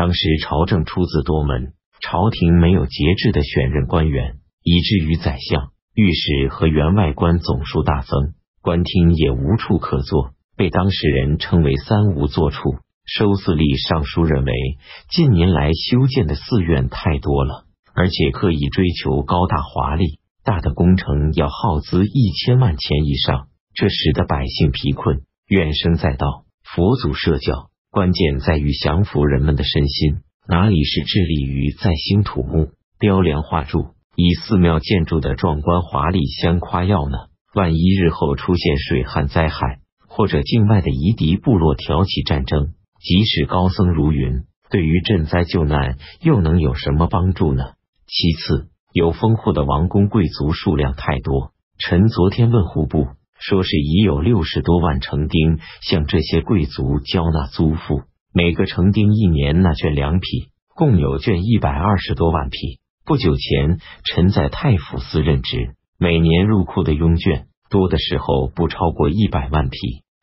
当时朝政出自多门，朝廷没有节制的选任官员，以至于宰相、御史和员外官总数大增，官厅也无处可坐，被当事人称为“三无坐处”。收司吏尚书认为，近年来修建的寺院太多了，而且刻意追求高大华丽，大的工程要耗资一千万钱以上，这使得百姓贫困，怨声载道。佛祖设教，关键在于降服人们的身心，哪里是致力于再兴土木、雕梁画柱，以寺庙建筑的壮观华丽相夸耀呢？万一日后出现水旱灾害，或者境外的夷狄部落挑起战争？即使高僧如云，对于赈灾救难又能有什么帮助呢？其次，有丰户的王公贵族数量太多。臣昨天问户部，说是已有六十多万成丁向这些贵族交纳租赋，每个成丁一年纳卷两匹，共有卷一百二十多万匹。不久前，臣在太府司任职，每年入库的佣卷多的时候不超过一百万匹。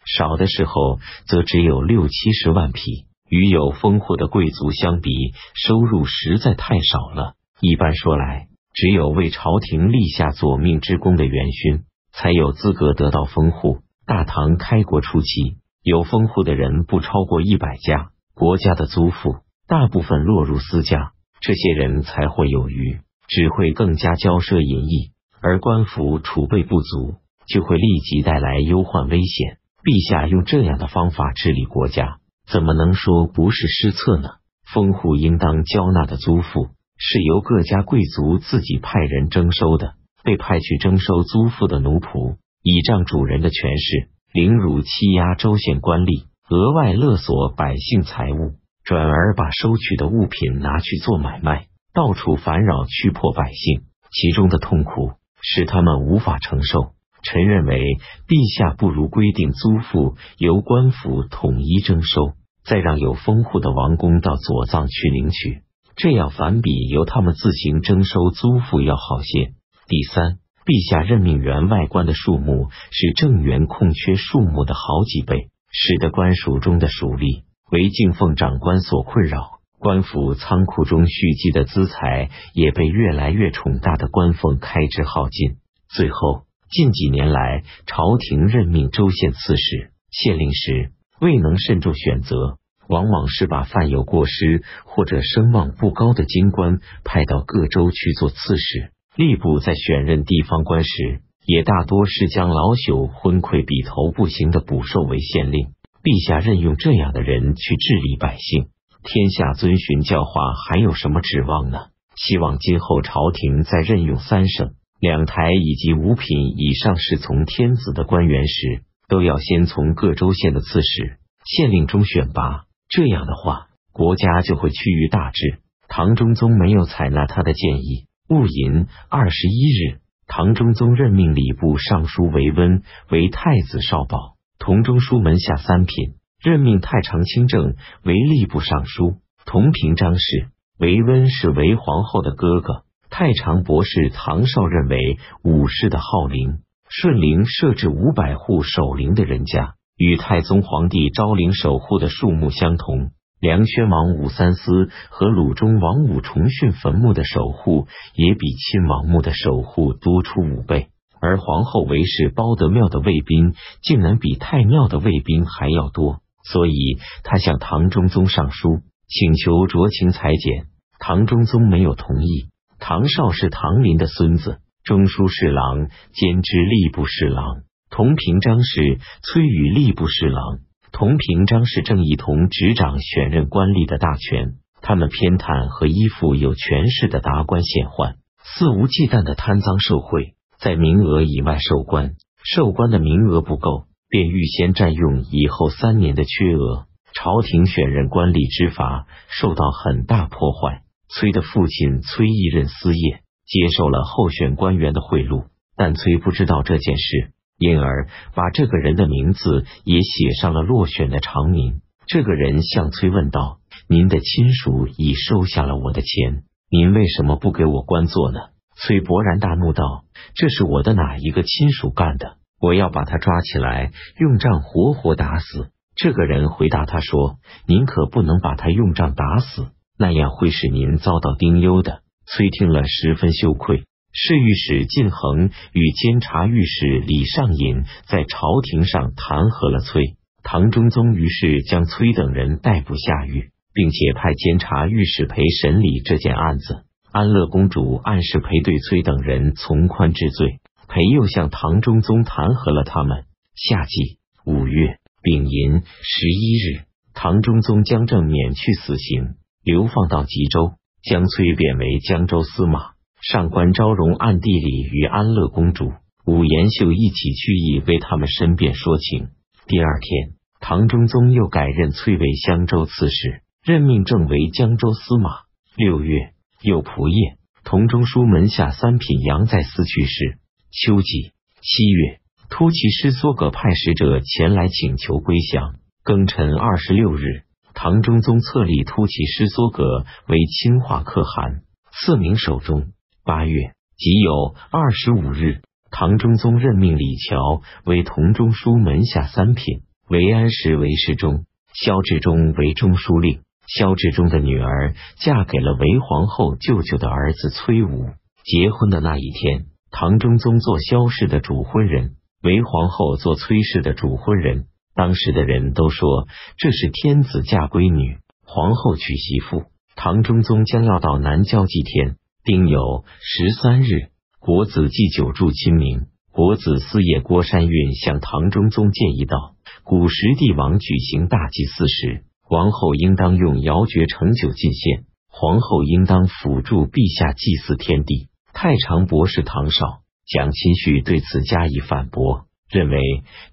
少的时候则只有六七十万匹，与有丰富的贵族相比，收入实在太少了。一般说来，只有为朝廷立下左命之功的元勋，才有资格得到封户。大唐开国初期，有封户的人不超过一百家，国家的租赋大部分落入私家，这些人财货有余，只会更加骄奢淫逸，而官府储备不足，就会立即带来忧患危险。陛下用这样的方法治理国家，怎么能说不是失策呢？封户应当交纳的租赋是由各家贵族自己派人征收的，被派去征收租赋的奴仆倚仗主人的权势，凌辱欺压州县官吏，额外勒索百姓财物，转而把收取的物品拿去做买卖，到处烦扰驱迫百姓，其中的痛苦使他们无法承受。臣认为，陛下不如规定租赋由官府统一征收，再让有封户的王公到左藏去领取，这样反比由他们自行征收租赋要好些。第三，陛下任命员外官的数目是正员空缺数目的好几倍，使得官署中的属吏为敬奉长官所困扰，官府仓库中蓄积的资财也被越来越宠大的官俸开支耗尽，最后。近几年来，朝廷任命州县刺史、县令时，未能慎重选择，往往是把犯有过失或者声望不高的京官派到各州去做刺史。吏部在选任地方官时，也大多是将老朽昏聩、笔头不行的捕授为县令。陛下任用这样的人去治理百姓，天下遵循教化，还有什么指望呢？希望今后朝廷在任用三省。两台以及五品以上侍从天子的官员时，都要先从各州县的刺史、县令中选拔。这样的话，国家就会趋于大治。唐中宗没有采纳他的建议。戊寅二十一日，唐中宗任命礼部尚书韦温为太子少保，同中书门下三品；任命太常卿正为吏部尚书，同平章事。韦温是韦皇后的哥哥。太常博士唐绍认为，武士的号陵、顺陵设置五百户守陵的人家，与太宗皇帝昭陵守护的数目相同。梁宣王武三思和鲁中王武重训坟墓的守护，也比亲王墓的守护多出五倍。而皇后韦氏包德庙的卫兵，竟然比太庙的卫兵还要多。所以，他向唐中宗上书，请求酌情裁减。唐中宗没有同意。唐绍是唐林的孙子，中书侍郎兼知吏部侍郎。同平章事崔宇吏部侍郎。同平章事郑义同执掌选任官吏的大权。他们偏袒和依附有权势的达官显宦，肆无忌惮的贪赃受贿，在名额以外授官。授官的名额不够，便预先占用以后三年的缺额。朝廷选任官吏之法受到很大破坏。崔的父亲崔义任司业，接受了候选官员的贿赂，但崔不知道这件事，因而把这个人的名字也写上了落选的长名。这个人向崔问道：“您的亲属已收下了我的钱，您为什么不给我官做呢？”崔勃然大怒道：“这是我的哪一个亲属干的？我要把他抓起来，用杖活活打死！”这个人回答他说：“您可不能把他用杖打死，那样会使您遭到丁忧的。”崔听了十分羞愧。侍御史晋恒与监察御史李尚隐在朝廷上弹劾了崔唐中宗，于是将崔等人逮捕下狱，并且派监察御史裴审理这件案子。安乐公主暗示裴对崔等人从宽治罪，裴又向唐中宗弹劾了他们。夏季五月丙寅十一日，唐中宗将正免去死刑，流放到吉州，将崔贬为江州司马。上官昭容暗地里与安乐公主、武延秀一起去意为他们申辩说情。第二天，唐中宗又改任崔为襄州刺史，任命郑为江州司马。六月，又仆夜同中书门下三品杨再思去世。秋季七月，突骑师梭葛派使者前来请求归降。庚辰二十六日，唐中宗册立突骑师梭葛为清化可汗，赐名守中。八月己有二十五日，唐中宗任命李峤为同中书门下三品，韦安石为侍中，萧志忠为中书令。萧志忠的女儿嫁给了韦皇后舅舅的儿子崔武。结婚的那一天，唐中宗做萧氏的主婚人，韦皇后做崔氏的主婚人。当时的人都说这是天子嫁闺女，皇后娶媳妇。唐中宗将要到南郊祭天。丁酉十三日，国子祭酒祝亲明。国子司业郭山运向唐中宗建议道：古时帝王举行大祭祀时，王后应当用瑶爵盛酒进献，皇后应当辅助陛下祭祀天地。太常博士唐绍、蒋钦绪对此加以反驳，认为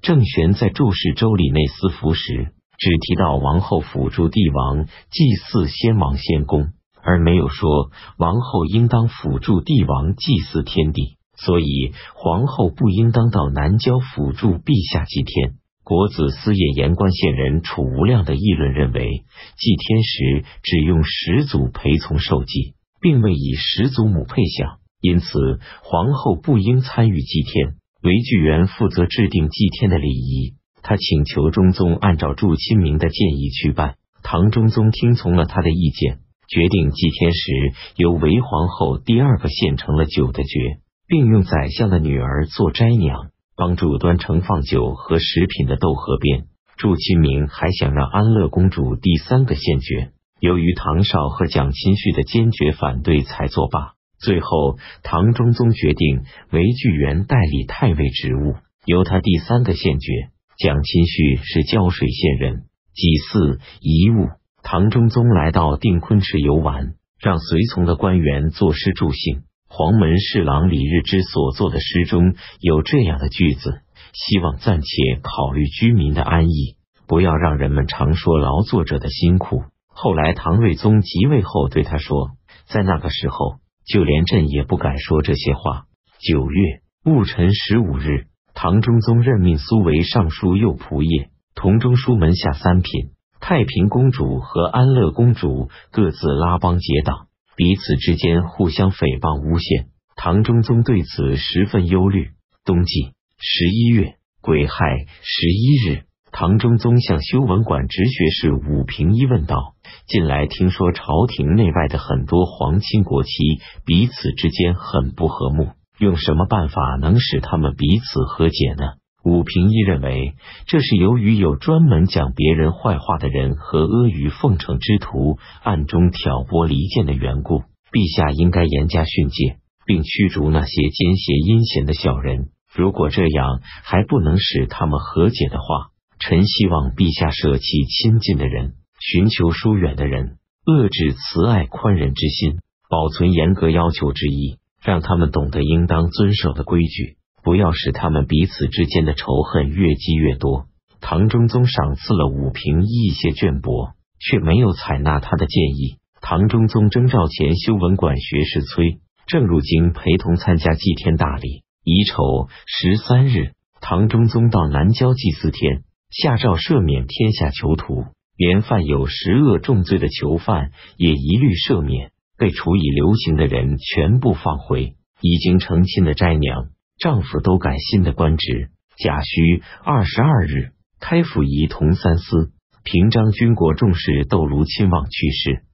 郑玄在注释周礼内司服时，只提到王后辅助帝王祭祀先王先公。而没有说王后应当辅助帝王祭祀天地，所以皇后不应当到南郊辅助陛下祭天。国子司业言官县人楚无量的议论认为，祭天时只用始祖陪从受祭，并未以始祖母配享，因此皇后不应参与祭天。韦巨源负责制定祭天的礼仪，他请求中宗按照祝亲明的建议去办。唐中宗听从了他的意见。决定祭天时，由韦皇后第二个献成了酒的爵，并用宰相的女儿做斋娘，帮助端盛放酒和食品的窦河边。祝亲明还想让安乐公主第三个献爵，由于唐绍和蒋钦绪的坚决反对，才作罢。最后，唐中宗决定韦巨源代理太尉职务，由他第三个献爵。蒋钦绪是胶水县人，祭祀遗物。唐中宗来到定昆池游玩，让随从的官员作诗助兴。黄门侍郎李日之所作的诗中有这样的句子：“希望暂且考虑居民的安逸，不要让人们常说劳作者的辛苦。”后来唐睿宗即位后对他说：“在那个时候，就连朕也不敢说这些话。”九月戊辰十五日，唐中宗任命苏为尚书右仆射，同中书门下三品。太平公主和安乐公主各自拉帮结党，彼此之间互相诽谤诬陷。唐中宗对此十分忧虑。冬季十一月癸亥十一日，唐中宗向修文馆直学士武平一问道：“近来听说朝廷内外的很多皇亲国戚彼此之间很不和睦，用什么办法能使他们彼此和解呢？”武平一认为，这是由于有专门讲别人坏话的人和阿谀奉承之徒暗中挑拨离间的缘故。陛下应该严加训诫，并驱逐那些奸邪阴险的小人。如果这样还不能使他们和解的话，臣希望陛下舍弃亲近的人，寻求疏远的人，遏制慈爱宽仁之心，保存严格要求之意，让他们懂得应当遵守的规矩。不要使他们彼此之间的仇恨越积越多。唐中宗赏赐了武平一些绢帛，却没有采纳他的建议。唐中宗征召前修文馆学士崔正入京陪同参加祭天大礼。乙丑十三日，唐中宗到南郊祭祀天，下诏赦免天下囚徒，连犯有十恶重罪的囚犯也一律赦免，被处以流刑的人全部放回。已经成亲的斋娘。丈夫都改新的官职。贾戌二十二日，开府仪同三司、平章军国重视窦卢亲王去世。